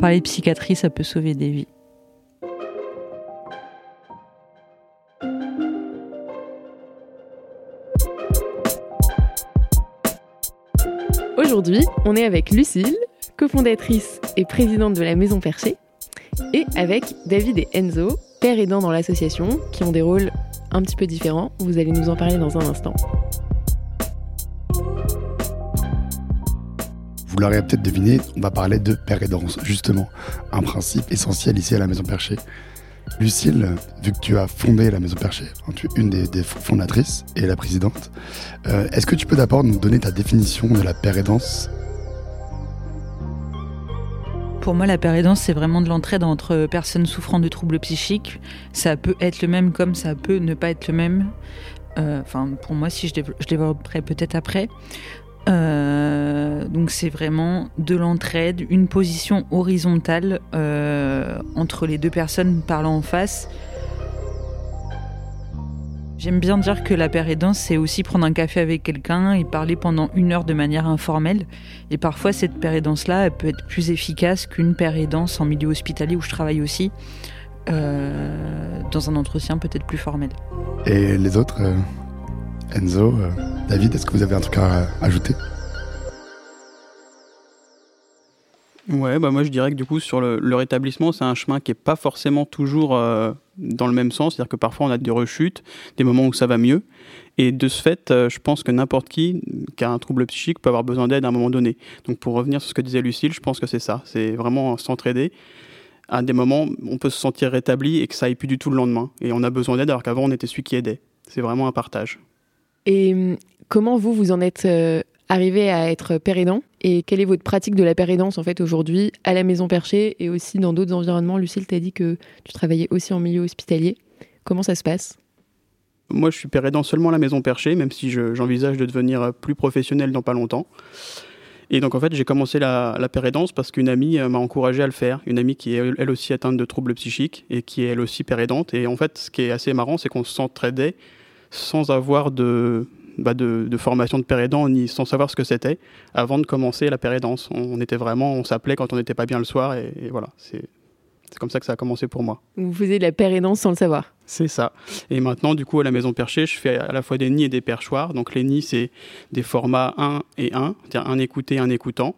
parler de psychiatrie, ça peut sauver des vies. Aujourd'hui, on est avec Lucille, cofondatrice et présidente de la Maison Perchée, et avec David et Enzo, père aidants dans l'association, qui ont des rôles un petit peu différents. Vous allez nous en parler dans un instant. Vous l'aurez peut-être deviné, on va parler de père aidance, justement, un principe essentiel ici à la Maison Perchée. Lucille, vu que tu as fondé la Maison Perchée, hein, tu es une des, fondatrices et la présidente, euh, est-ce que tu peux d'abord nous donner ta définition de la pérédance? Pour moi, la pérédance, c'est vraiment de l'entraide entre personnes souffrant de troubles psychiques. Ça peut être le même comme ça peut ne pas être le même. Euh, enfin, pour moi, si je développerai peut-être après. Euh, donc c'est vraiment de l'entraide, une position horizontale euh, entre les deux personnes parlant en face. J'aime bien dire que la pérédance, c'est aussi prendre un café avec quelqu'un et parler pendant une heure de manière informelle. Et parfois, cette pérédance-là, elle peut être plus efficace qu'une pérédance en milieu hospitalier où je travaille aussi, euh, dans un entretien peut-être plus formel. Et les autres Enzo, euh, David, est-ce que vous avez un truc à ajouter? Ouais, bah moi je dirais que du coup sur le, rétablissement, c'est un chemin qui est pas forcément toujours euh, dans le même sens, c'est-à-dire que parfois on a des rechutes, des moments où ça va mieux, et de ce fait, euh, je pense que n'importe qui qui a un trouble psychique peut avoir besoin d'aide à un moment donné. Donc pour revenir sur ce que disait Lucille, je pense que c'est ça, c'est vraiment s'entraider. À des moments, on peut se sentir rétabli et que ça aille plus du tout le lendemain, et on a besoin d'aide alors qu'avant on était celui qui aidait. C'est vraiment un partage. Et hum, comment vous, vous en êtes euh, arrivé à être père Et quelle est votre pratique de la pérédance en fait aujourd'hui à la Maison Perchée et aussi dans d'autres environnements? Lucille t'a dit que tu travaillais aussi en milieu hospitalier. Comment ça se passe? Moi, je suis père seulement à la Maison Perchée, même si j'envisage de devenir plus professionnel dans pas longtemps. Et donc en fait, j'ai commencé la, la pérédance parce qu'une amie euh, m'a encouragé à le faire. Une amie qui est elle aussi atteinte de troubles psychiques et qui est elle aussi pérédante. Et en fait, ce qui est assez marrant, c'est qu'on s'entraidait sans avoir de, bah de, formation de pérédant ni sans savoir ce que c'était avant de commencer la pérédance. On, était vraiment, on s'appelait quand on n'était pas bien le soir et, voilà, c'est comme ça que ça a commencé pour moi. Vous faisiez de la pérédance sans le savoir C'est ça. Et maintenant, du coup, à la maison perchée, je fais à la fois des nids et des perchoirs. Donc les nids, c'est des formats 1 et 1, c'est-à-dire un écouté, un écoutant,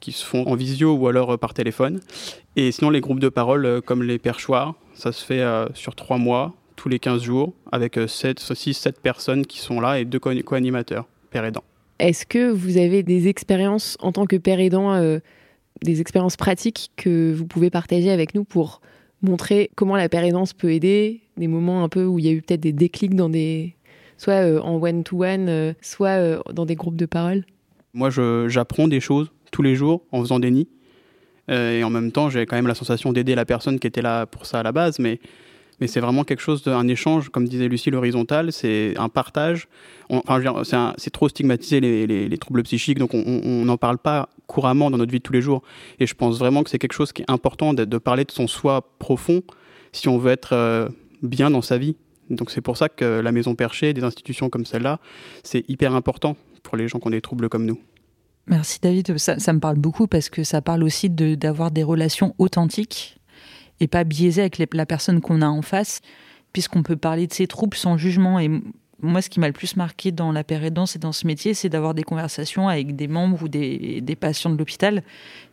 qui se font en visio ou alors euh, par téléphone. Et sinon, les groupes de parole, euh, comme les perchoirs, ça se fait euh, sur trois mois, tous les 15 jours avec 7, 6, 7 personnes qui sont là et deux co-animateurs, père aidant. Est-ce que vous avez des expériences en tant que père aidant, euh, des expériences pratiques que vous pouvez partager avec nous pour montrer comment la père aidance peut aider, des moments un peu où il y a eu peut-être des déclics dans des, soit euh, en one-to-one, euh, soit dans des groupes de parole? Moi, j'apprends des choses tous les jours en faisant des nids. et en même temps, j'ai quand même la sensation d'aider la personne qui était là pour ça à la base, mais mais c'est vraiment quelque chose d'un échange, comme disait Lucie, l'horizontal, c'est un partage. enfin, c'est trop stigmatisé les, troubles psychiques, donc on n'en parle pas couramment dans notre vie de tous les jours. Et je pense vraiment que c'est quelque chose qui est important de, parler de son soi profond si on veut être euh, bien dans sa vie. Donc c'est pour ça que la maison perchée, des institutions comme celle-là, c'est hyper important pour les gens qui ont des troubles comme nous. Merci David, ça me parle beaucoup parce que ça parle aussi d'avoir des relations authentiques et pas biaisé avec la personne qu'on a en face, puisqu'on peut parler de ses troubles sans jugement. Et moi, ce qui m'a le plus marqué dans la pérédance et dans ce métier, c'est d'avoir des conversations avec des membres ou des, des patients de l'hôpital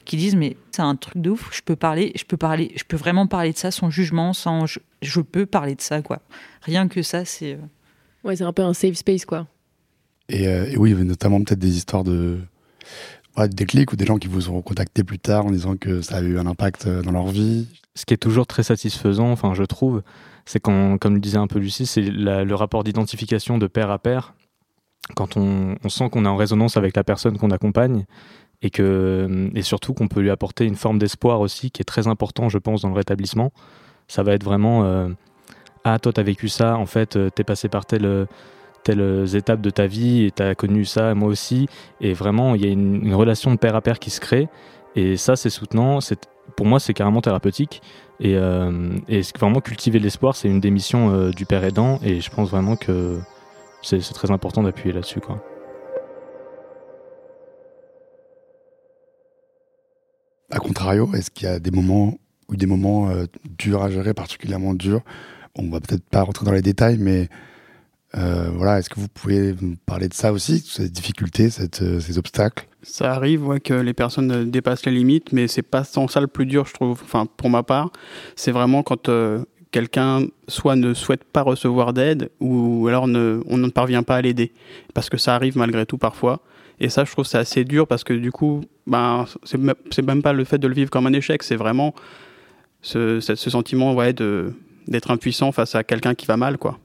qui disent mais c'est un truc de ouf, je peux parler, je peux parler, je peux vraiment parler de ça sans jugement, sans je, peux parler de ça quoi. Rien que ça, c'est euh, ouais, c'est un peu un safe space quoi. Et, euh, et oui, il y avait notamment peut-être des histoires de des clics ou des gens qui vous ont contacté plus tard en disant que ça a eu un impact euh, dans leur vie Ce qui est toujours très satisfaisant, enfin je trouve, c'est quand, comme le disait un peu Lucie, c'est le rapport d'identification de pair à pair. Quand on, on sent qu'on est en résonance avec la personne qu'on accompagne et, que, et surtout qu'on peut lui apporter une forme d'espoir aussi qui est très important, je pense, dans le rétablissement. Ça va être vraiment euh, Ah, toi, t'as vécu ça, en fait, euh, t'es passé par tel telles étapes de ta vie et tu as connu ça, moi aussi. Et vraiment, il y a une, relation de pair à pair qui se crée. Et ça, c'est soutenant. Pour moi, c'est carrément thérapeutique. Et, euh, et vraiment, cultiver l'espoir, c'est une des missions euh, du père aidant. Et je pense vraiment que c'est très important d'appuyer là-dessus. quoi. à contrario, est-ce qu'il y a des moments ou des moments euh, durs à gérer, particulièrement durs? On va peut-être pas rentrer dans les détails, mais euh, voilà, est-ce que vous pouvez nous parler de ça aussi, ces difficultés, cette, ces obstacles? Ça arrive, ouais, que les personnes dépassent les limites, mais c'est pas sans ça le plus dur, je trouve. Enfin, pour ma part, c'est vraiment quand quelqu'un soit ne souhaite pas recevoir d'aide ou alors ne, on ne parvient pas à l'aider. Parce que ça arrive malgré tout parfois. Et ça, je trouve c'est assez dur parce que du coup, ben, c'est même pas le fait de le vivre comme un échec, c'est vraiment ce, ce, sentiment ouais, d'être impuissant face à quelqu'un qui va mal. quoi.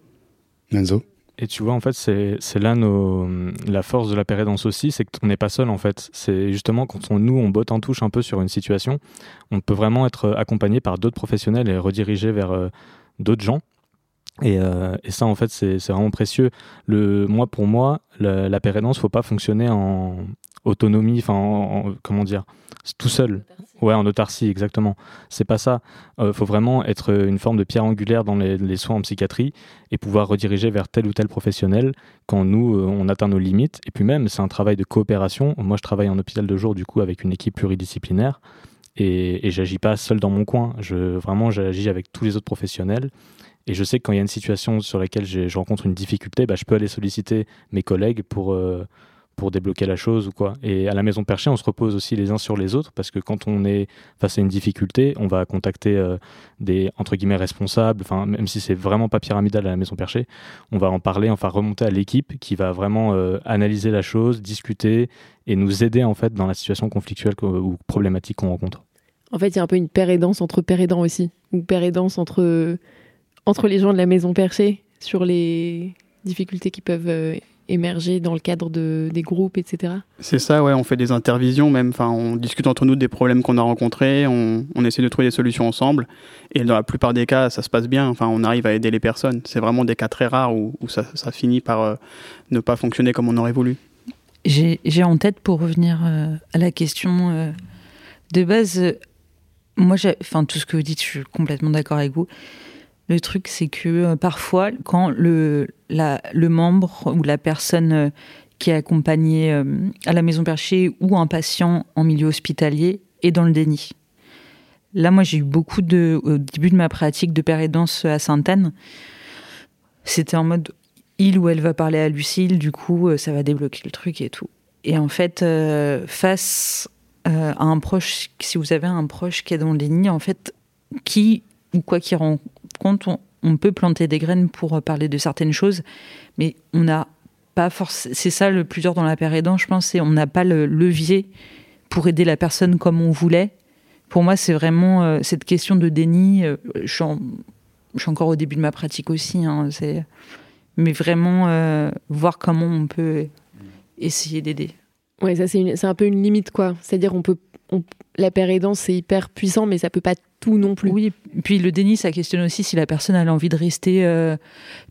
Enzo? Et tu vois, en fait, c'est là nos, la force de la pérédance aussi, c'est qu'on n'est pas seul, en fait. C'est justement quand on, nous, on botte en touche un peu sur une situation, on peut vraiment être accompagné par d'autres professionnels et redirigé vers euh, d'autres gens. Et, euh, et, ça, en fait, c'est vraiment précieux. Le, moi, pour moi, la, la pérédance, faut pas fonctionner en autonomie, enfin, comment dire, tout seul. Ouais, en autarcie, exactement. C'est pas ça. Il euh, faut vraiment être une forme de pierre angulaire dans les, soins en psychiatrie et pouvoir rediriger vers tel ou tel professionnel quand nous, euh, on atteint nos limites. Et puis même, c'est un travail de coopération. Moi, je travaille en hôpital de jour, du coup, avec une équipe pluridisciplinaire. Et, j'agis pas seul dans mon coin. Je, vraiment, j'agis avec tous les autres professionnels. Et je sais que quand il y a une situation sur laquelle je rencontre une difficulté, bah, je peux aller solliciter mes collègues pour... Euh, pour débloquer la chose ou quoi. Et à la maison perchée, on se repose aussi les uns sur les autres parce que quand on est face à une difficulté, on va contacter euh, des entre guillemets responsables, enfin même si c'est vraiment pas pyramidal à la maison perchée, on va en parler, enfin remonter à l'équipe qui va vraiment euh, analyser la chose, discuter et nous aider en fait dans la situation conflictuelle ou problématique qu'on rencontre. En fait, il y a un peu une paire entre père aussi, ou paire entre entre les gens de la maison perchée sur les difficultés qui peuvent euh, émerger dans le cadre de, des groupes, etc. C'est ça, ouais, on fait des intervisions même, enfin, on discute entre nous des problèmes qu'on a rencontrés, on, on, essaie de trouver des solutions ensemble, et dans la plupart des cas, ça se passe bien, enfin, on arrive à aider les personnes. C'est vraiment des cas très rares où, où ça, ça, finit par euh, ne pas fonctionner comme on aurait voulu. J'ai en tête, pour revenir euh, à la question euh, de base, moi, enfin, tout ce que vous dites, je suis complètement d'accord avec vous. Le truc, c'est que euh, parfois, quand le, le membre ou la personne euh, qui est accompagnée euh, à la maison perchée ou un patient en milieu hospitalier est dans le déni. Là, moi, j'ai eu beaucoup de, au début de ma pratique de père à Sainte-Anne, c'était en mode il ou elle va parler à Lucille, du coup, ça va débloquer le truc et tout. Et en fait, face à un proche, si vous avez un proche qui est dans le déni, en fait, qui ou quoi qu'il rencontre, compte, on, peut planter des graines pour euh, parler de certaines choses, mais on n'a pas forcément. C'est ça le plus dur dans la paire aidant, je pense, c'est on n'a pas le levier pour aider la personne comme on voulait. Pour moi, c'est vraiment euh, cette question de déni. Euh, je, suis encore au début de ma pratique aussi, hein, mais vraiment voir comment on peut essayer d'aider. Ouais, ça c'est un peu une limite quoi. C'est-à-dire on peut la paire aidant c'est hyper puissant, mais ça peut pas tout non plus. Oui, puis le déni, ça questionne aussi si la personne a envie de rester euh,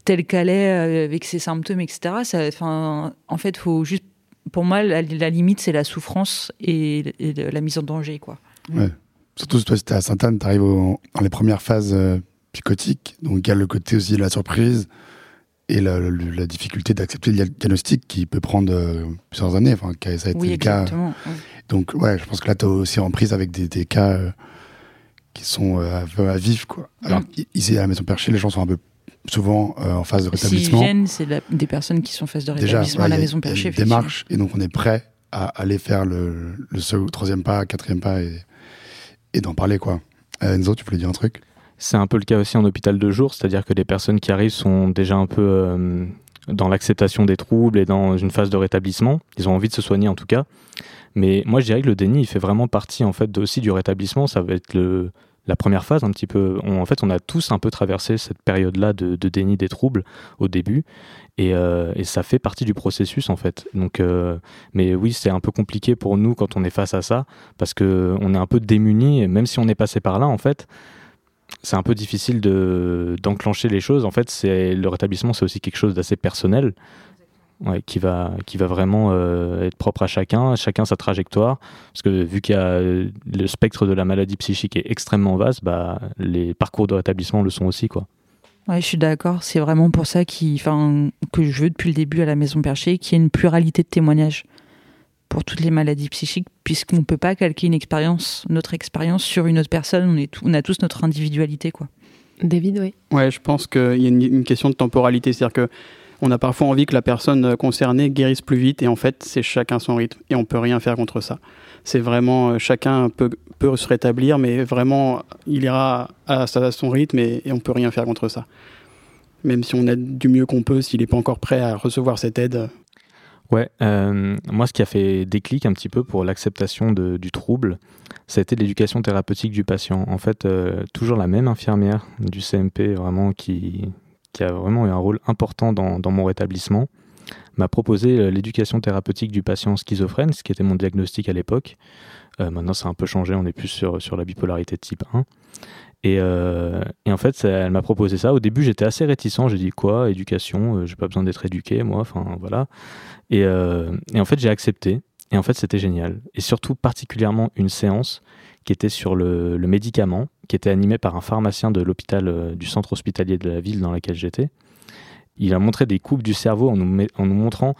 telle qu'elle est euh, avec ses symptômes, etc. Ça, en fait, faut juste, pour moi, la, limite, c'est la souffrance et, la mise en danger, quoi. Ouais. Surtout si toi, si es à Sainte-Anne, tu arrives dans les premières phases euh, psychotiques, donc il y a le côté aussi de la surprise et la, difficulté d'accepter le diagnostic qui peut prendre plusieurs années. Enfin, ça a été oui, le cas. Donc, ouais, je pense que là, tu es aussi en prise avec des, des cas qui sont euh, à vif. Quoi. Alors, mm. ici, à la Maison Perchée, les gens sont un peu souvent euh, en phase de rétablissement. S'ils viennent, c'est des personnes qui sont en phase de rétablissement à la Maison Perchée. Démarche, et donc on est prêt à aller faire le, le troisième pas, quatrième pas et, et d'en parler. quoi. Euh, Enzo, tu voulais dire un truc? C'est un peu le cas aussi en hôpital de jour, c'est-à-dire que les personnes qui arrivent sont déjà un peu dans l'acceptation des troubles et dans une phase de rétablissement. Ils ont envie de se soigner en tout cas. Mais moi, je dirais que le déni, il fait vraiment partie en fait aussi du rétablissement. Ça va être la première phase un petit peu. en fait, on a tous un peu traversé cette période-là de, déni des troubles au début, euh, et, ça fait partie du processus en fait. Donc, euh, mais oui, c'est un peu compliqué pour nous quand on est face à ça, parce que on est un peu démuni, même si on est passé par là, en fait, c'est un peu difficile de d'enclencher les choses. En fait, c'est le rétablissement, c'est aussi quelque chose d'assez personnel qui, va, qui va vraiment euh, être propre à chacun, chacun sa trajectoire. Parce que vu qu'il y a le spectre de la maladie psychique est extrêmement vaste, bah, les parcours de rétablissement le sont aussi. Quoi. Ouais, je suis d'accord. C'est vraiment pour ça qui, que je veux depuis le début à la Maison Perchée, qu'il y ait une pluralité de témoignages. Pour toutes les maladies psychiques, puisqu'on ne peut pas calquer une expérience, notre expérience sur une autre personne. On, est on a tous notre individualité, quoi. David, oui. Ouais, je pense qu'il y a une, question de temporalité, c'est-à-dire que on a parfois envie que la personne concernée guérisse plus vite, et en fait, c'est chacun son rythme, et on peut rien faire contre ça. C'est vraiment euh, chacun peut, peut se rétablir, mais vraiment, il ira à, son rythme, et, et on peut rien faire contre ça. Même si on aide du mieux qu'on peut, s'il n'est pas encore prêt à recevoir cette aide, Ouais, euh, moi ce qui a fait déclic un petit peu pour l'acceptation du trouble, ça a été l'éducation thérapeutique du patient. En fait, euh, toujours la même infirmière du CMP vraiment qui, qui a vraiment eu un rôle important dans, dans mon rétablissement, m'a proposé euh, l'éducation thérapeutique du patient schizophrène, ce qui était mon diagnostic à l'époque. maintenant, ça a un peu changé, on est plus sur, sur la bipolarité de type 1. Euh, et, en fait, elle m'a proposé ça. Au début, j'étais assez réticent. J'ai dit quoi Éducation euh, J'ai pas besoin d'être éduqué, moi. Enfin, voilà. Et, euh, et en fait, j'ai accepté. Et en fait, c'était génial. Et surtout, particulièrement, une séance qui était sur le, médicament, qui était animée par un pharmacien de l'hôpital, du centre hospitalier de la ville dans laquelle j'étais. Il a montré des coupes du cerveau en nous montrant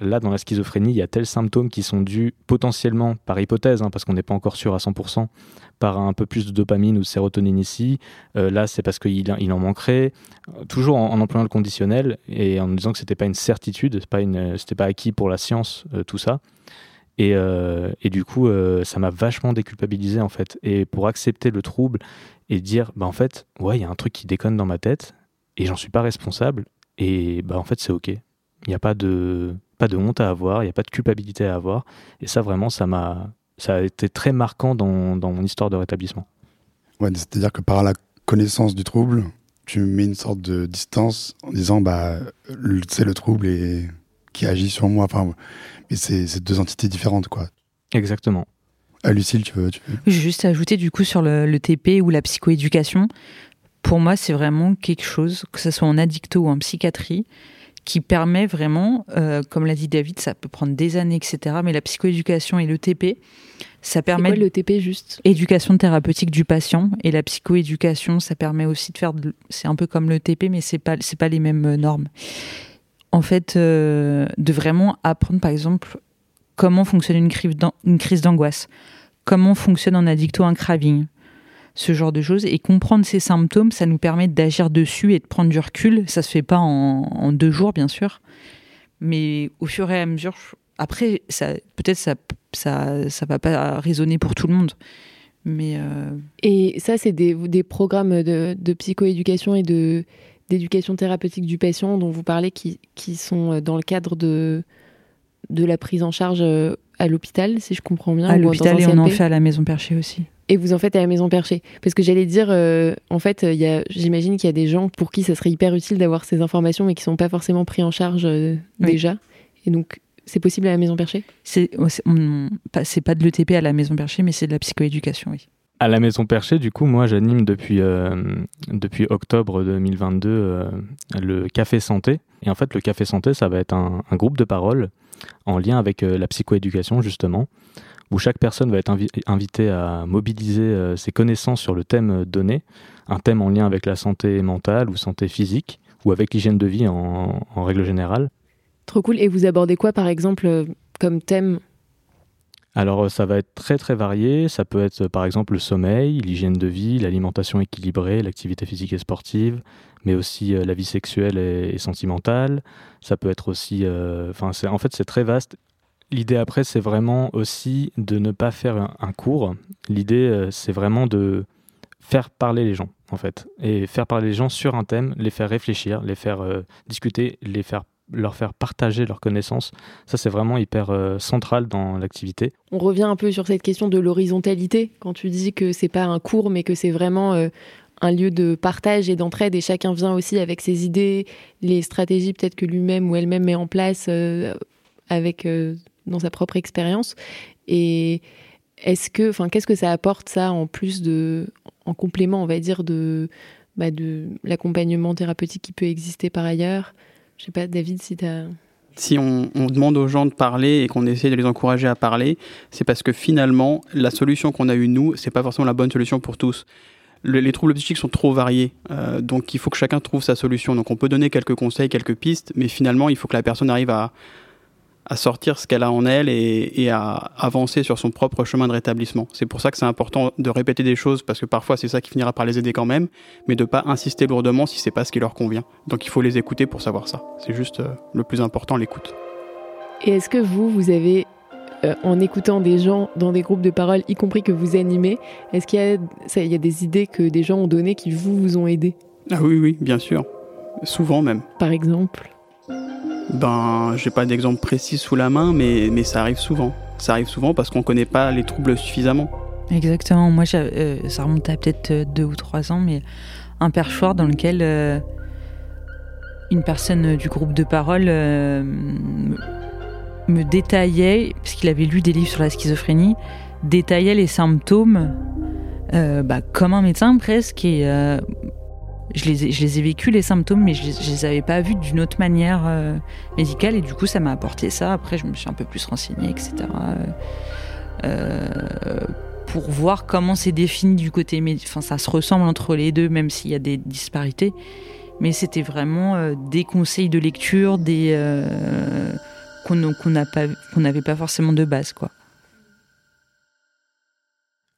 là, dans la schizophrénie, il y a tels symptômes qui sont dus potentiellement, par hypothèse, hein, parce qu'on n'est pas encore sûr à 100%, par un peu plus de dopamine ou de sérotonine ici. Euh, là, c'est parce qu'il il en manquerait. Toujours en, employant le conditionnel et en disant que c'était pas une certitude, c'était pas, une, pas acquis pour la science, euh, tout ça. Et, euh, et, du coup, ça m'a vachement déculpabilisé en fait. Et pour accepter le trouble et dire, bah en fait, ouais, il y a un truc qui déconne dans ma tête et j'en suis pas responsable. Et bah en fait, c'est ok. Il n'y a pas de, pas de honte à avoir, il n'y a pas de culpabilité à avoir. Et ça, vraiment, ça m'a, ça a été très marquant dans, dans mon histoire de rétablissement. Ouais, c'est-à-dire que par la connaissance du trouble, tu mets une sorte de distance en disant, bah, c'est le trouble et qui agit sur moi. Enfin, mais c'est deux entités différentes, quoi. Exactement. Ah, Lucille, tu veux, tu veux? Juste ajouter du coup sur le, le TP ou la psychoéducation. Pour moi, c'est vraiment quelque chose, que ce soit en addicto ou en psychiatrie, qui permet vraiment, euh, comme l'a dit David, ça peut prendre des années, etc. Mais la psychoéducation et le TP, ça permet. Quoi, le TP juste? Éducation thérapeutique du patient et la psychoéducation, ça permet aussi de faire. C'est un peu comme le TP, mais c'est pas c'est pas les mêmes euh, normes. En fait, euh, de vraiment apprendre, par exemple, comment fonctionne une crise d'angoisse, comment fonctionne en addicto un craving, ce genre de choses. Et comprendre ces symptômes, ça nous permet d'agir dessus et de prendre du recul. Ça se fait pas en, deux jours, bien sûr. Mais au fur et à mesure, après, ça, peut-être ça, ça, ça va pas résonner pour tout le monde. Mais euh, Et ça, c'est des, des programmes de, de psychoéducation et de d'éducation thérapeutique du patient dont vous parlez qui, qui sont euh, dans le cadre de, de la prise en charge euh, à l'hôpital, si je comprends bien. À l'hôpital et on en fait à la maison perchée aussi. Et vous en faites à la maison perchée. Parce que j'allais dire, euh, en fait, j'imagine qu'il y a des gens pour qui ça serait hyper utile d'avoir ces informations, mais qui sont pas forcément pris en charge euh, déjà. Et donc, c'est possible à la maison perchée? C'est c'est pas de l'ETP à la maison perchée, mais c'est de la psychoéducation, oui. À la Maison Perchée, du coup, moi, j'anime depuis, euh, depuis octobre 2022 le Café Santé. Et en fait, le Café Santé, ça va être un, un groupe de parole en lien avec la psychoéducation, justement où chaque personne va être invitée à mobiliser euh, ses connaissances sur le thème donné, un thème en lien avec la santé mentale ou santé physique, ou avec l'hygiène de vie en, règle générale. Trop cool. Et vous abordez quoi, par exemple, euh, comme thème? Alors euh, ça va être très très varié, ça peut être par exemple le sommeil, l'hygiène de vie, l'alimentation équilibrée, l'activité physique et sportive, mais aussi la vie sexuelle et, sentimentale, ça peut être aussi... Enfin en fait c'est très vaste L'idée après, c'est vraiment aussi de ne pas faire un, cours. L'idée, euh, c'est vraiment de faire parler les gens, en fait. Et faire parler les gens sur un thème, les faire réfléchir, les faire euh, discuter, les faire leur faire partager leurs connaissances. Ça, c'est vraiment hyper euh, central dans l'activité. On revient un peu sur cette question de l'horizontalité, quand tu dis que c'est pas un cours, mais que c'est vraiment un lieu de partage et d'entraide, et chacun vient aussi avec ses idées, les stratégies peut-être que lui-même ou elle-même met en place avec dans sa propre expérience. Et est-ce que, enfin, qu'est-ce que ça apporte ça en plus de, en complément, on va dire, de, bah, de l'accompagnement thérapeutique qui peut exister par ailleurs? Je sais pas, David, si tu as si on, demande aux gens de parler et qu'on essaie de les encourager à parler, c'est parce que finalement, la solution qu'on a eue nous, c'est pas forcément la bonne solution pour tous. les troubles psychiques sont trop variés, euh, donc il faut que chacun trouve sa solution. Donc on peut donner quelques conseils, quelques pistes, mais finalement, il faut que la personne arrive à, à sortir ce qu'elle a en elle et, à avancer sur son propre chemin de rétablissement. C'est pour ça que c'est important de répéter des choses parce que parfois c'est ça qui finira par les aider quand même, mais de pas insister lourdement si c'est pas ce qui leur convient. Donc il faut les écouter pour savoir ça. C'est juste euh, le plus important, l'écoute. Et est-ce que vous, vous avez, euh, en écoutant des gens dans des groupes de parole, y compris que vous animez, est-ce qu'il y, y a, des idées que des gens ont données qui vous, vous ont aidé Ah oui, oui, bien sûr. Souvent même. Par exemple? Ben, j'ai pas d'exemple précis sous la main, mais, mais ça arrive souvent. Ça arrive souvent parce qu'on connaît pas les troubles suffisamment. Exactement. Moi, euh, ça remonte à peut-être euh, deux ou trois ans, mais un perchoir dans lequel euh, une personne du groupe de parole me détaillait, parce qu'il avait lu des livres sur la schizophrénie, détaillait les symptômes bah, comme un médecin presque, je les, ai, je les ai vécus les symptômes, mais je les, les avais pas vus d'une autre manière euh, médicale, et du coup, ça m'a apporté ça. Après, je me suis un peu plus renseignée, etc. Euh, euh, pour voir comment c'est défini du côté médical. Enfin, ça se ressemble entre les deux, même s'il y a des disparités. Mais c'était vraiment des conseils de lecture, des qu'on n'avait pas forcément de base, quoi.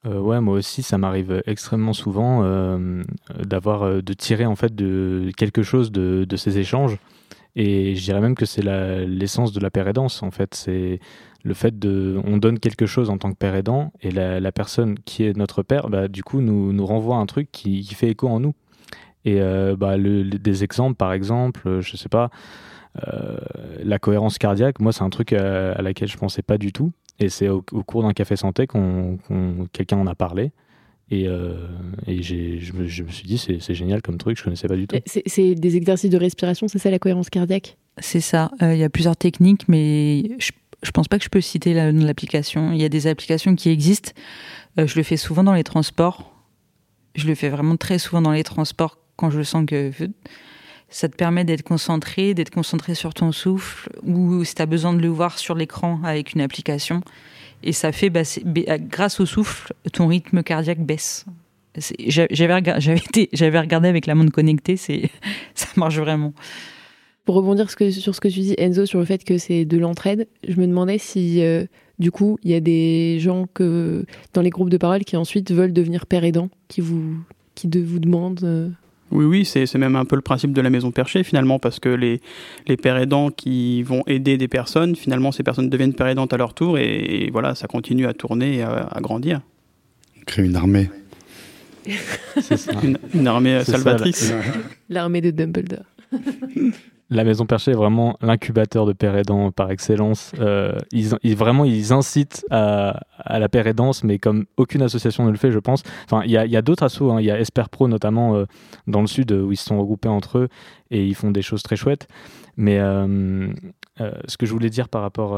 Euh, ouais, moi aussi, ça m'arrive extrêmement souvent euh, d'avoir euh, de tirer en fait de quelque chose de, de ces échanges. Et je dirais même que c'est l'essence de la père aidance. En fait, c'est le fait de, on donne quelque chose en tant que père aidant, et la, personne qui est notre père, bah, du coup, nous, nous renvoie un truc qui, fait écho en nous. Et bah, des exemples, par exemple, je sais pas, la cohérence cardiaque, moi, c'est un truc à, à, laquelle je pensais pas du tout. Et c'est au, cours d'un café santé qu'on, quelqu'un en a parlé. Et, euh, et je, me, je, me, suis dit, c'est, génial comme truc, je ne connaissais pas du tout. C'est, des exercices de respiration, c'est ça la cohérence cardiaque? C'est ça. Euh, il y a plusieurs techniques, mais je ne pense pas que je peux citer l'application. Il y a des applications qui existent. Euh, je le fais souvent dans les transports. Je le fais vraiment très souvent dans les transports quand je sens que ça te permet d'être concentré, d'être concentré sur ton souffle, ou si tu as besoin de le voir sur l'écran avec une application. Et ça fait, bah, grâce au souffle, ton rythme cardiaque baisse. J'avais regardé avec la montre connectée, ça marche vraiment. Pour rebondir sur ce que tu dis, Enzo, sur le fait que c'est de l'entraide, je me demandais si, euh, du coup, il y a des gens que, dans les groupes de parole qui ensuite veulent devenir père aidant, qui vous, qui de, vous demandent. Euh, oui, oui, c'est même un peu le principe de la maison perchée finalement, parce que les, les pères aidants qui vont aider des personnes, finalement ces personnes deviennent pères aidantes à leur tour, et, voilà, ça continue à tourner et à, grandir. On crée une armée. ça. Une, armée salvatrice. L'armée de Dumbledore. la Maison Perchée est vraiment l'incubateur de père aidant par excellence. Euh, ils, vraiment, ils incitent à, la père aidance, mais comme aucune association ne le fait, je pense. Enfin, il y a, d'autres assos. Hein. Il y a Esper Pro notamment euh, dans le sud où ils se sont regroupés entre eux et ils font des choses très chouettes. Mais euh, ce que je voulais dire par rapport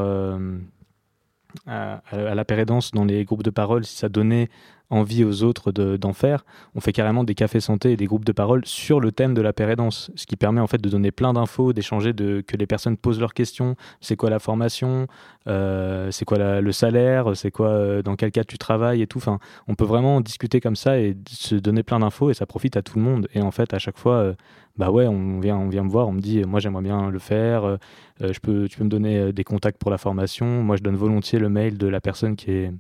à, la pérédance dans les groupes de parole, si ça donnait envie aux autres d'en faire, on fait carrément des cafés santé et des groupes de parole sur le thème de la pérédance, ce qui permet en fait de donner plein d'infos, d'échanger, que les personnes posent leurs questions. C'est quoi la formation? Euh, C'est quoi le salaire? C'est quoi euh, dans quel cas tu travailles et tout? Enfin, on peut vraiment discuter comme ça et se donner plein d'infos et ça profite à tout le monde. Et en fait, à chaque fois, euh, bah ouais, on vient, on vient me voir, on me dit, moi j'aimerais bien le faire. je peux, tu peux me donner des contacts pour la formation. Moi, je donne volontiers le mail de la personne qui est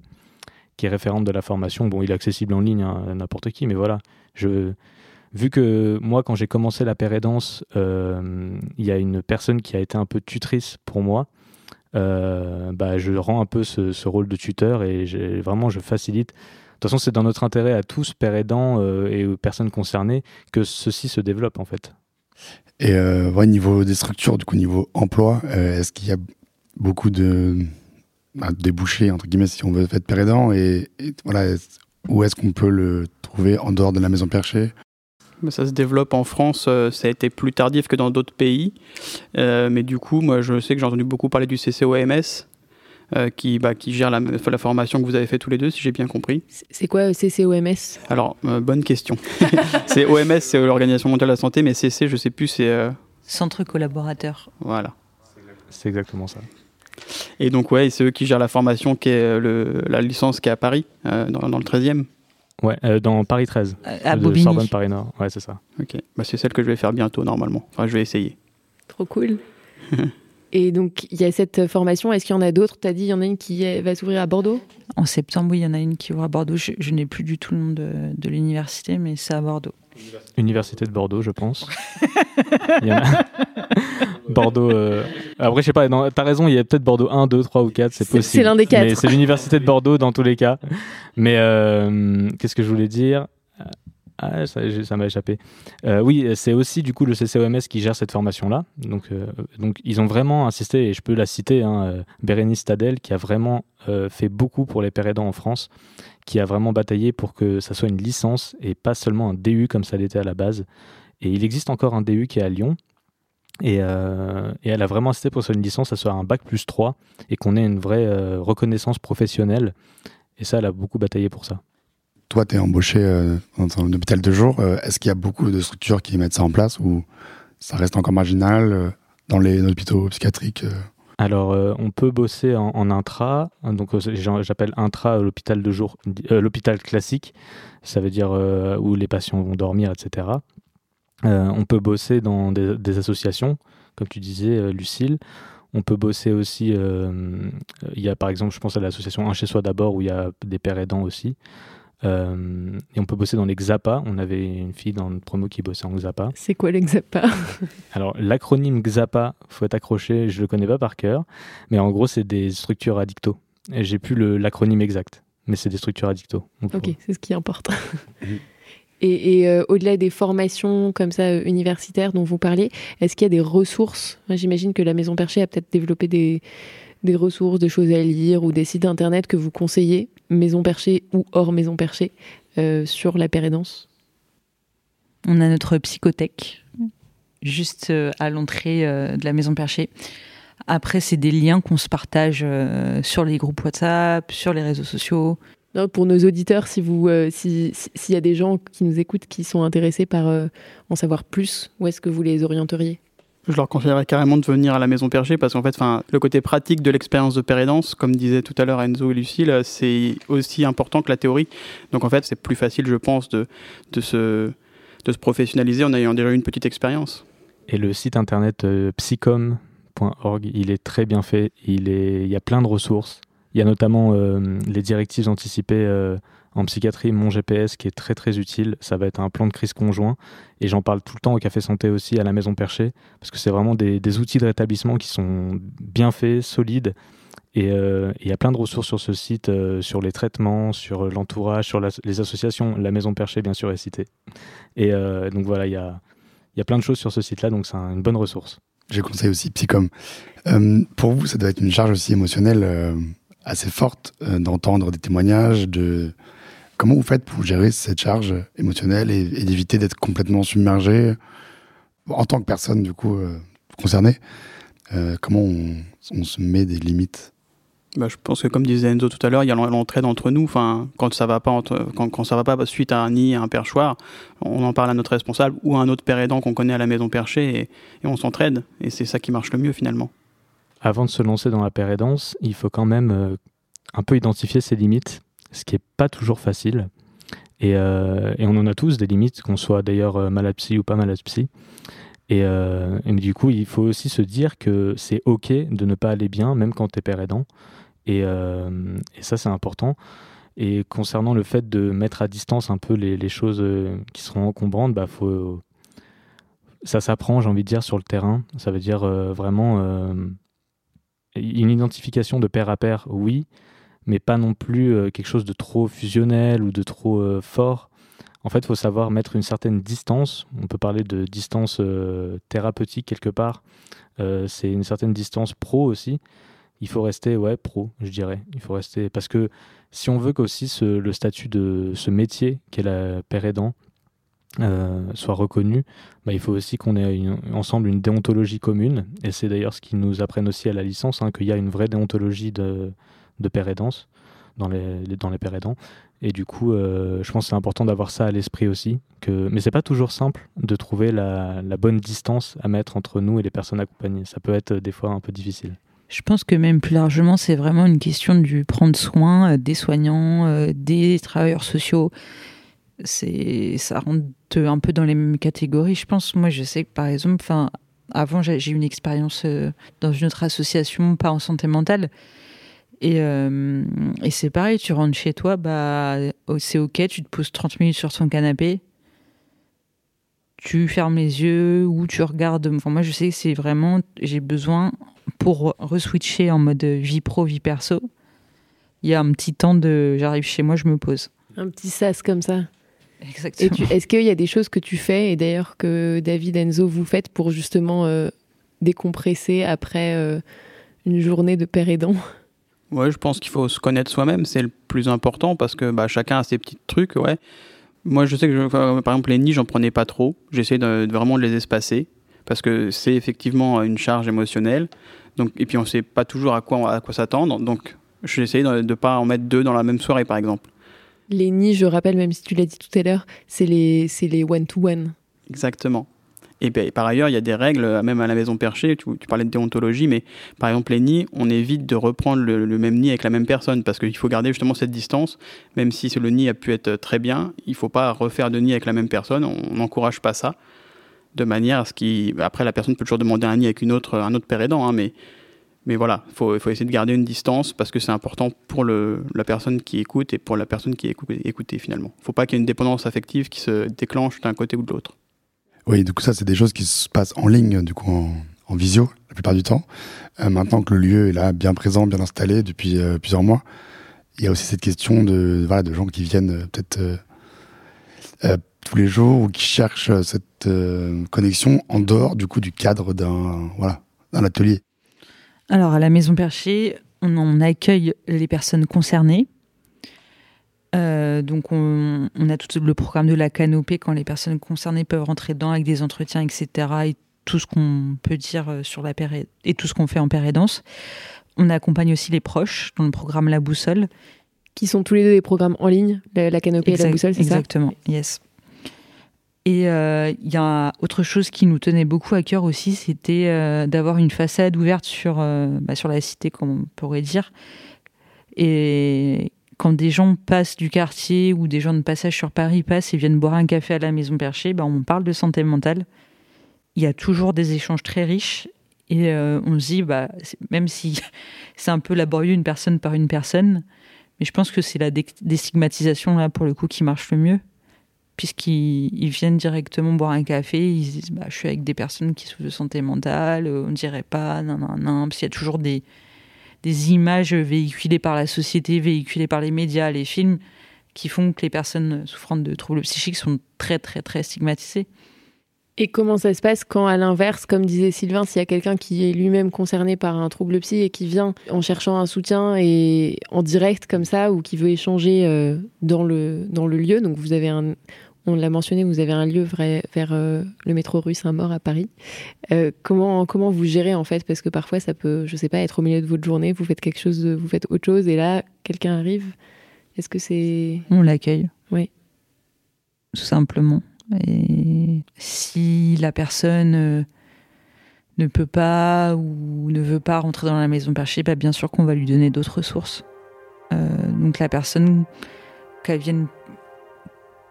qui est référente de la formation. Bon, il est accessible en ligne à n'importe qui, mais voilà. Je, vu que moi, quand j'ai commencé la pérédance, euh, il y a une personne qui a été un peu tutrice pour moi. Euh, bah, je rends un peu ce, rôle de tuteur et vraiment je facilite. De toute façon, c'est dans notre intérêt à tous, pères aidants euh, et aux personnes concernées, que ceci se développe en fait. Et au niveau des structures, du coup, niveau emploi, est-ce qu'il y a beaucoup de, bah, déboucher, entre guillemets, si on veut être pérédant et, voilà, où est-ce qu'on peut le trouver en dehors de la maison perchée ça se développe en France, euh, ça a été plus tardif que dans d'autres pays. Euh, mais du coup, moi, je sais que j'ai entendu beaucoup parler du CCOMS, euh, qui, bah, qui gère la, la, formation que vous avez fait tous les deux, si j'ai bien compris. C'est quoi CCOMS Alors, bonne question. c'est OMS, c'est l'Organisation mondiale de la santé, mais CC, je sais plus, c'est. Centre collaborateur. Voilà. C'est exactement ça. Et donc, ouais, c'est eux qui gèrent la formation, qui est euh, le, la licence qui est à Paris, euh, dans, dans, le 13e. Ouais, euh, dans Paris 13. à Bobigny. Sorbonne, Paris Nord. Ouais, c'est ça. Ok. Bah, c'est celle que je vais faire bientôt, normalement. Enfin, je vais essayer. Trop cool. Et donc, il y a cette formation. Est-ce qu'il y en a d'autres? Tu as dit, il y en a une qui va s'ouvrir à Bordeaux? En septembre, oui, il y en a une qui ouvre à Bordeaux. Je, n'ai plus du tout le nom de, de l'université, mais c'est à Bordeaux. Université de Bordeaux, je pense. Bordeaux. Euh, après, je sais pas, t'as raison, il y a peut-être Bordeaux 1, 2, 3 ou 4, c'est possible. C'est l'un des quatre. Mais c'est l'Université de Bordeaux dans tous les cas. Mais euh, qu'est-ce que je voulais dire? Ah, ça, m'a échappé. Euh, oui, c'est aussi du coup le CCOMS qui gère cette formation-là. Donc, euh, donc ils ont vraiment insisté, et je peux la citer, hein, euh, Bérénice Tadel, qui a vraiment fait beaucoup pour les pères aidants en France, qui a vraiment bataillé pour que ça soit une licence et pas seulement un DU comme ça l'était à la base. Et il existe encore un DU qui est à Lyon. Et, et elle a vraiment insisté pour que une licence, ça soit un bac plus 3 et qu'on ait une vraie reconnaissance professionnelle. Et ça, elle a beaucoup bataillé pour ça. Toi, tu es embauché euh, dans un hôpital de jour. Euh, est-ce qu'il y a beaucoup de structures qui mettent ça en place ou ça reste encore marginal euh, dans les hôpitaux psychiatriques alors, on peut bosser en, intra, donc j'appelle intra l'hôpital de jour, l'hôpital classique, ça veut dire où les patients vont dormir, etc. on peut bosser dans des, des, associations, comme tu disais, Lucille. On peut bosser aussi, il y a par exemple, je pense à l'association Un chez soi d'abord, où il y a des pères aidants aussi. Euh, et on peut bosser dans les XAPA. On avait une fille dans notre promo qui bossait en XAPA. C'est quoi les XAPA? Alors, l'acronyme XAPA, faut être accroché, je le connais pas par cœur. Mais en gros, c'est des structures addicto. Et j'ai plus l'acronyme exact, mais c'est des structures addicto. Ok, c'est ce qui importe. et, euh, au-delà des formations comme ça euh, universitaires dont vous parlez, est-ce qu'il y a des ressources? J'imagine que la Maison Perchée a peut-être développé des, ressources, des choses à lire ou des sites internet que vous conseillez, maison perchée ou hors maison perchée, euh, sur la pérédance On a notre psychothèque, juste à l'entrée de la maison perchée. Après, c'est des liens qu'on se partage sur les groupes WhatsApp, sur les réseaux sociaux. Pour nos auditeurs, si vous, s'il y a des gens qui nous écoutent qui sont intéressés par en savoir plus, où est-ce que vous les orienteriez? Je leur conseillerais carrément de venir à la Maison Perchée parce qu'en fait, le côté pratique de l'expérience de pérédance, comme disait tout à l'heure Enzo et Lucille, c'est aussi important que la théorie. Donc en fait, c'est plus facile, je pense, de, de, se, de se professionnaliser en ayant déjà une petite expérience. Et le site internet euh, psychom.org, il est très bien fait. Il, est, il y a plein de ressources. Il y a notamment euh, les directives anticipées euh, en psychiatrie, mon GPS qui est très très utile, ça va être un plan de crise conjoint. Et j'en parle tout le temps au Café Santé aussi, à la Maison Perchée, parce que c'est vraiment des, outils de rétablissement qui sont bien faits, solides. Et euh, il y a plein de ressources sur ce site, sur les traitements, sur l'entourage, sur les associations. La Maison Perchée, bien sûr, est citée. Et donc voilà, il y a, y a plein de choses sur ce site-là, donc c'est une bonne ressource. Je conseille aussi Psycom. pour vous, ça doit être une charge aussi émotionnelle assez forte d'entendre des témoignages, de, Comment vous faites pour gérer cette charge émotionnelle et, d'éviter d'être complètement submergé en tant que personne du coup euh, concernée euh, Comment on, se met des limites? Bah, je pense que comme disait Enzo tout à l'heure, il y a l'entraide entre nous. Enfin, quand ça va pas, quand, ça va pas suite à un nid, à un perchoir, on en parle à notre responsable ou à un autre père aidant qu'on connaît à la maison perchée et, on s'entraide. Et c'est ça qui marche le mieux finalement. Avant de se lancer dans la père aidance, il faut quand même euh, un peu identifier ses limites ce qui n'est pas toujours facile. Euh, et, on en a tous des limites, qu'on soit d'ailleurs euh, malade psy ou pas malade psy. Euh, et, du coup, il faut aussi se dire que c'est OK de ne pas aller bien, même quand tu es père. Et, ça, c'est important. Et concernant le fait de mettre à distance un peu les, choses qui seront encombrantes, bah, faut, ça s'apprend, j'ai envie de dire, sur le terrain. Ça veut dire vraiment une identification de pair à pair, oui, mais pas non plus euh, quelque chose de trop fusionnel ou de trop euh, fort. En fait, il faut savoir mettre une certaine distance. On peut parler de distance euh, thérapeutique quelque part. c'est une certaine distance pro aussi. Il faut rester ouais pro, je dirais. Il faut rester parce que si on veut qu'aussi le statut de ce métier qu'est la père aidant soit reconnu, bah, il faut aussi qu'on ait ensemble une déontologie commune. Et c'est d'ailleurs ce qu'ils nous apprennent aussi à la licence, hein, qu'il y a une vraie déontologie de, de père aidance dans les, dans les pères aidants. Et du coup, euh, je pense que c'est important d'avoir ça à l'esprit aussi. Que... Mais c'est pas toujours simple de trouver la, la, bonne distance à mettre entre nous et les personnes accompagnées. Ça peut être euh, des fois un peu difficile. Je pense que même plus largement, c'est vraiment une question du prendre soin euh, des soignants, des travailleurs sociaux. C'est, ça rentre un peu dans les mêmes catégories. Je pense, moi, je sais que par exemple, enfin, avant, j'ai eu une expérience dans une autre association, pas en santé mentale. Et, et c'est pareil, tu rentres chez toi, bah, oh, c'est ok, tu te poses 30 minutes sur ton canapé, tu fermes les yeux ou tu regardes. Enfin, moi, je sais que c'est vraiment, j'ai besoin pour reswitcher en mode vie pro, vie perso. Il y a un petit temps de, j'arrive chez moi, je me pose. Un petit sas comme ça. Exactement. Est-ce qu'il y a des choses que tu fais et d'ailleurs que David Enzo vous faites pour justement euh, décompresser après euh, une journée de père aidant? Ouais, je pense qu'il faut se connaître soi-même, c'est le plus important parce que bah, chacun a ses petits trucs, ouais. Moi, je sais que, par exemple, les nids, j'en prenais pas trop. J'essaie de, vraiment de les espacer parce que c'est effectivement une charge émotionnelle. Donc, et puis, on sait pas toujours à quoi, à quoi s'attendre. Donc, j'essaie de ne pas en mettre deux dans la même soirée, par exemple. Les nids, je rappelle, même si tu l'as dit tout à l'heure, c'est les, les one-to-one. Exactement. Et par ailleurs, il y a des règles, même à la maison perchée, tu, parlais de déontologie, mais par exemple, les nids, on évite de reprendre le, même nid avec la même personne, parce qu'il faut garder justement cette distance, même si le nid a pu être très bien, il ne faut pas refaire de nid avec la même personne, on n'encourage pas ça, de manière à ce qu'il... Après, la personne peut toujours demander un nid avec une autre, un autre père aidant, hein, mais, mais voilà, il faut, essayer de garder une distance, parce que c'est important pour la personne qui écoute et pour la personne qui est écoutée, finalement. Il ne faut pas qu'il y ait une dépendance affective qui se déclenche d'un côté ou de l'autre. Oui, du coup, ça, c'est des choses qui se passent en ligne, du coup, en, visio, la plupart du temps. Euh, maintenant que le lieu est là, bien présent, bien installé depuis euh, plusieurs mois, il y a aussi cette question de, voilà, de gens qui viennent euh, peut-être tous les jours ou qui cherchent cette connexion en dehors, du coup, du cadre d'un voilà, d'un atelier. Alors, à la Maison Perchée, on, on accueille les personnes concernées euh, donc on, a tout le programme de la canopée quand les personnes concernées peuvent rentrer dedans avec des entretiens, etc. Et tout ce qu'on peut dire euh, sur la période et tout ce qu'on fait en pérédance. On accompagne aussi les proches dans le programme La Boussole. Qui sont tous les deux des programmes en ligne, la, canopée et la boussole, c'est ça? Exactement, yes. Et euh, il y a autre chose qui nous tenait beaucoup à cœur aussi, c'était d'avoir une façade ouverte sur, bah, sur la cité, comme on pourrait dire, et quand des gens passent du quartier ou des gens de passage sur Paris passent et viennent boire un café à la Maison Perchée, ben on parle de santé mentale. Il y a toujours des échanges très riches et euh, on se dit, bah, même si c'est un peu laborieux une personne par une personne, mais je pense que c'est la déstigmatisation là pour le coup qui marche le mieux, puisqu'ils viennent directement boire un café, ils disent, bah, je suis avec des personnes qui souffrent de santé mentale, on ne dirait pas, non, non, non, parce qu'il y a toujours des, des images véhiculées par la société, véhiculées par les médias, les films, qui font que les personnes souffrant de troubles psychiques sont très très très stigmatisées. Et comment ça se passe quand, à l'inverse, comme disait Sylvain, s'il y a quelqu'un qui est lui-même concerné par un trouble psy et qui vient en cherchant un soutien et en direct comme ça, ou qui veut échanger euh, dans, le, dans le lieu, donc vous avez un, on l'a mentionné, vous avez un lieu vrai, vers euh, le métro rue Saint-Maur à Paris. Euh, comment, comment vous gérez en fait? Parce que parfois ça peut, je sais pas, être au milieu de votre journée, vous faites quelque chose, vous faites autre chose et là quelqu'un arrive. Est-ce que c'est On l'accueille. Oui. Tout simplement. Et si la personne euh, ne peut pas ou ne veut pas rentrer dans la maison perchée, bah bien sûr qu'on va lui donner d'autres ressources. donc la personne qu'elle vienne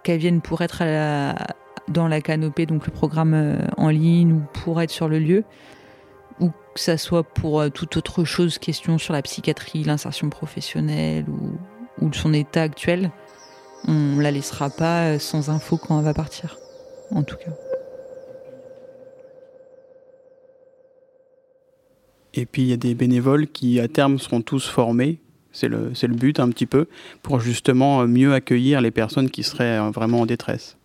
qu'elles viennent pour être dans la canopée, donc le programme euh, en ligne, ou pour être sur le lieu, ou que ça soit pour euh, toute autre chose, question sur la psychiatrie, l'insertion professionnelle ou son état actuel, on la laissera pas euh, sans info quand elle va partir, en tout cas. Et puis il y a des bénévoles qui à terme seront tous formés c'est le, le, but un petit peu, pour justement mieux accueillir les personnes qui seraient euh, vraiment en détresse.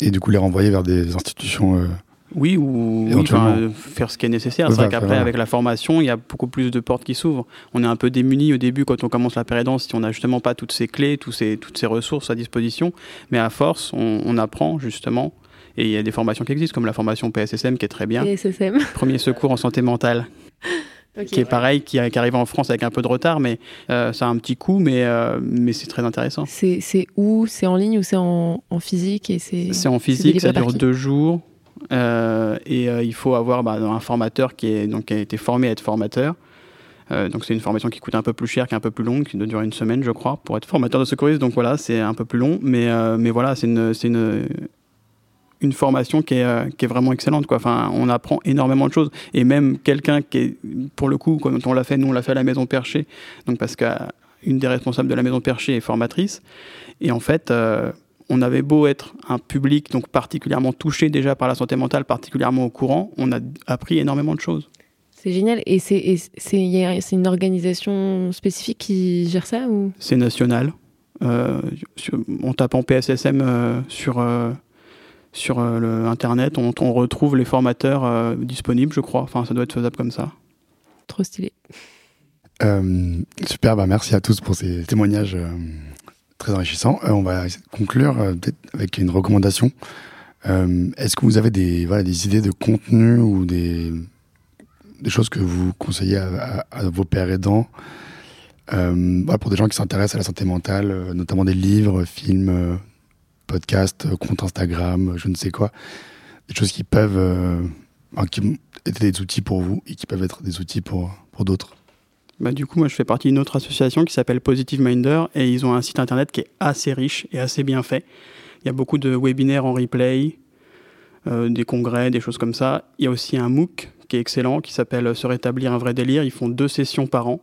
Et du coup les renvoyer vers des institutions euh, Oui, ou euh, faire ce qui est nécessaire. c'est vrai qu'après, avec la formation, il y a beaucoup plus de portes qui s'ouvrent. On est un peu démunis au début quand on commence la pérédance, si on n'a justement pas toutes ces clés, tous ces, toutes ces ressources à disposition. Mais à force, on, on apprend justement. Et il y a des formations qui existent, comme la formation PSSM qui est très bien. PSSM. Premier secours en santé mentale qui est pareil, qui, arrive en France avec un peu de retard, mais euh, ça a un petit coup, mais, euh, mais c'est très intéressant. C'est où? C'est en ligne ou c'est en, physique et C'est en physique, ça dure deux jours. Euh, et il faut avoir bah, un formateur qui, est, donc, a été formé à être formateur. donc c'est une formation qui coûte un peu plus cher, qui est un peu plus longue, qui doit durer une semaine, je crois, pour être formateur de secouriste. Donc voilà, c'est un peu plus long, mais, mais voilà, c'est une, une, une formation qui est, euh, qui est vraiment excellente. Quoi. Enfin, on apprend énormément de choses. Et même quelqu'un qui est, pour le coup, quand on l'a fait, nous on l'a fait à la Maison Perchée, donc parce qu'une des responsables de la Maison Perchée est formatrice. Et en fait, euh, on avait beau être un public donc particulièrement touché déjà par la santé mentale, particulièrement au courant, on a appris énormément de choses. C'est génial. Et c'est une organisation spécifique qui gère ça ou? C'est national. Euh, en tapant PSSM euh, sur, euh, sur le Internet, on, on, retrouve les formateurs disponibles, je crois. Enfin, ça doit être faisable comme ça. Trop stylé. super, bah merci à tous pour ces témoignages très enrichissants. on va conclure avec une recommandation. Est-ce que vous avez des, voilà, des idées de contenu ou des, des choses que vous conseillez à, vos pères aidants euh, pour des gens qui s'intéressent à la santé mentale, euh, notamment des livres, films, euh, podcasts, comptes Instagram, je ne sais quoi, des choses qui peuvent qui être des outils pour vous et qui peuvent être des outils pour, pour d'autres. Bah, du coup, moi, je fais partie d'une autre association qui s'appelle Positive Minder et ils ont un site internet qui est assez riche et assez bien fait. Il y a beaucoup de webinaires en replay, des congrès, des choses comme ça. Il y a aussi un MOOC qui est excellent, qui s'appelle Se rétablir un vrai délire. Ils font deux sessions par an.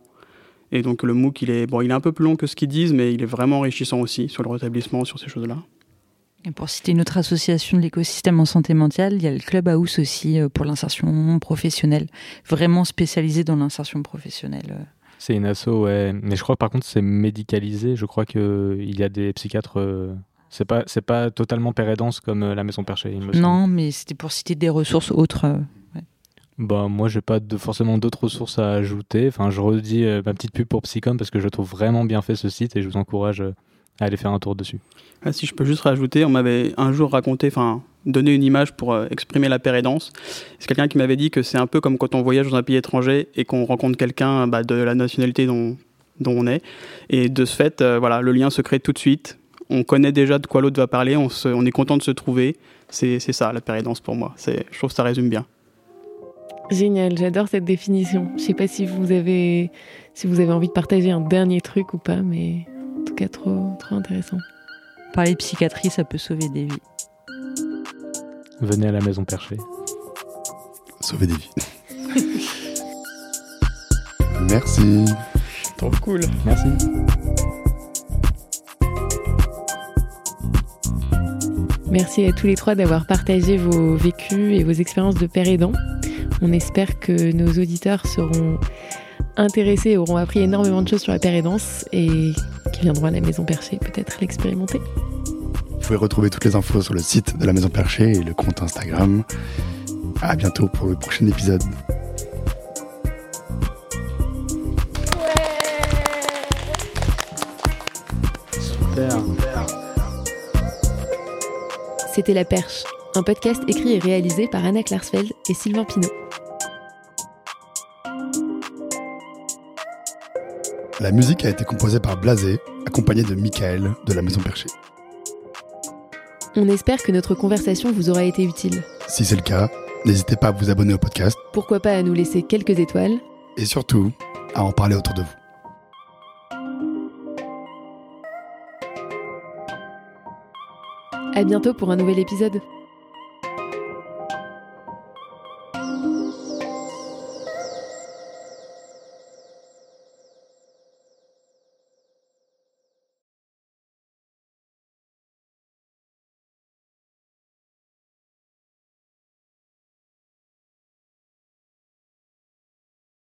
Et donc le MOOC, il est, bon, il est un peu plus long que ce qu'ils disent, mais il est vraiment enrichissant aussi sur le rétablissement, sur ces choses-là. Et pour citer une autre association de l'écosystème en santé mentale, il y a le Clubhouse aussi euh, pour l'insertion professionnelle, vraiment spécialisé dans l'insertion professionnelle. C'est une asso, ouais. Mais je crois par contre c'est médicalisé. Je crois qu'il y a des psychiatres. Euh, c'est pas, c'est pas totalement pérédance comme euh, la Maison Perchée. non, mais c'était pour citer des ressources autres. Bah, moi, j'ai pas de, forcément d'autres ressources à ajouter. Enfin, je redis euh, ma petite pub pour Psycom parce que je trouve vraiment bien fait ce site et je vous encourage euh, à aller faire un tour dessus. Ah, si je peux juste rajouter, on m'avait un jour raconté, enfin, donné une image pour euh, exprimer la pérédance. C'est quelqu'un qui m'avait dit que c'est un peu comme quand on voyage dans un pays étranger et qu'on rencontre quelqu'un bah, de la nationalité dont, dont on est. Et de ce fait, voilà, le lien se crée tout de suite. On connaît déjà de quoi l'autre va parler, on, on est content de se trouver. C'est ça, la pérédance pour moi. Je trouve que ça résume bien. Génial, j'adore cette définition. Je sais pas si vous avez si vous avez envie de partager un dernier truc ou pas, mais en tout cas trop trop intéressant. Parler de psychiatrie, ça peut sauver des vies. Venez à la maison perchée. Sauver des vies. Merci. Trop cool. Merci. Merci à tous les trois d'avoir partagé vos vécus et vos expériences de père aidant. On espère que nos auditeurs seront intéressés et auront appris énormément de choses sur la pérédance et qui viendront à la Maison Perchée peut-être l'expérimenter. Vous pouvez retrouver toutes les infos sur le site de la Maison Perchée et le compte Instagram. À bientôt pour le prochain épisode. C'était La Perche, un podcast écrit et réalisé par Anna Klarsfeld et Sylvain Pinault. La musique a été composée par Blasé, accompagné de Michael de la Maison Perchée. On espère que notre conversation vous aura été utile. Si c'est le cas, n'hésitez pas à vous abonner au podcast. Pourquoi pas à nous laisser quelques étoiles. Et surtout, à en parler autour de vous. À bientôt pour un nouvel épisode.